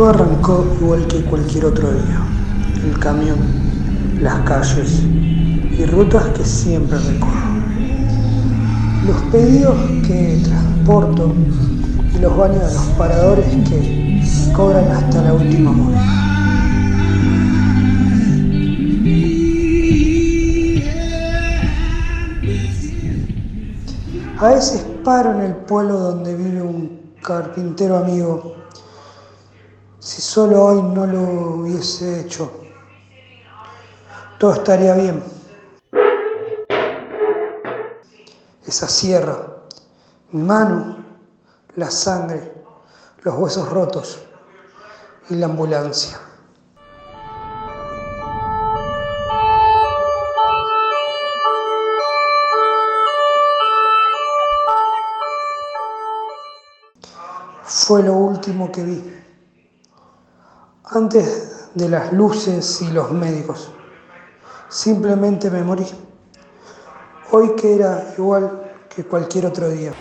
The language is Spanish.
Todo arrancó igual que cualquier otro día. El camión, las calles y rutas que siempre recorro. Los pedidos que transporto y los baños de los paradores que cobran hasta la última moneda. A veces paro en el pueblo donde vive un carpintero amigo. Si solo hoy no lo hubiese hecho, todo estaría bien. Esa sierra, mi mano, la sangre, los huesos rotos y la ambulancia. Fue lo último que vi. Antes de las luces y los médicos. Simplemente me morí. Hoy que era igual que cualquier otro día.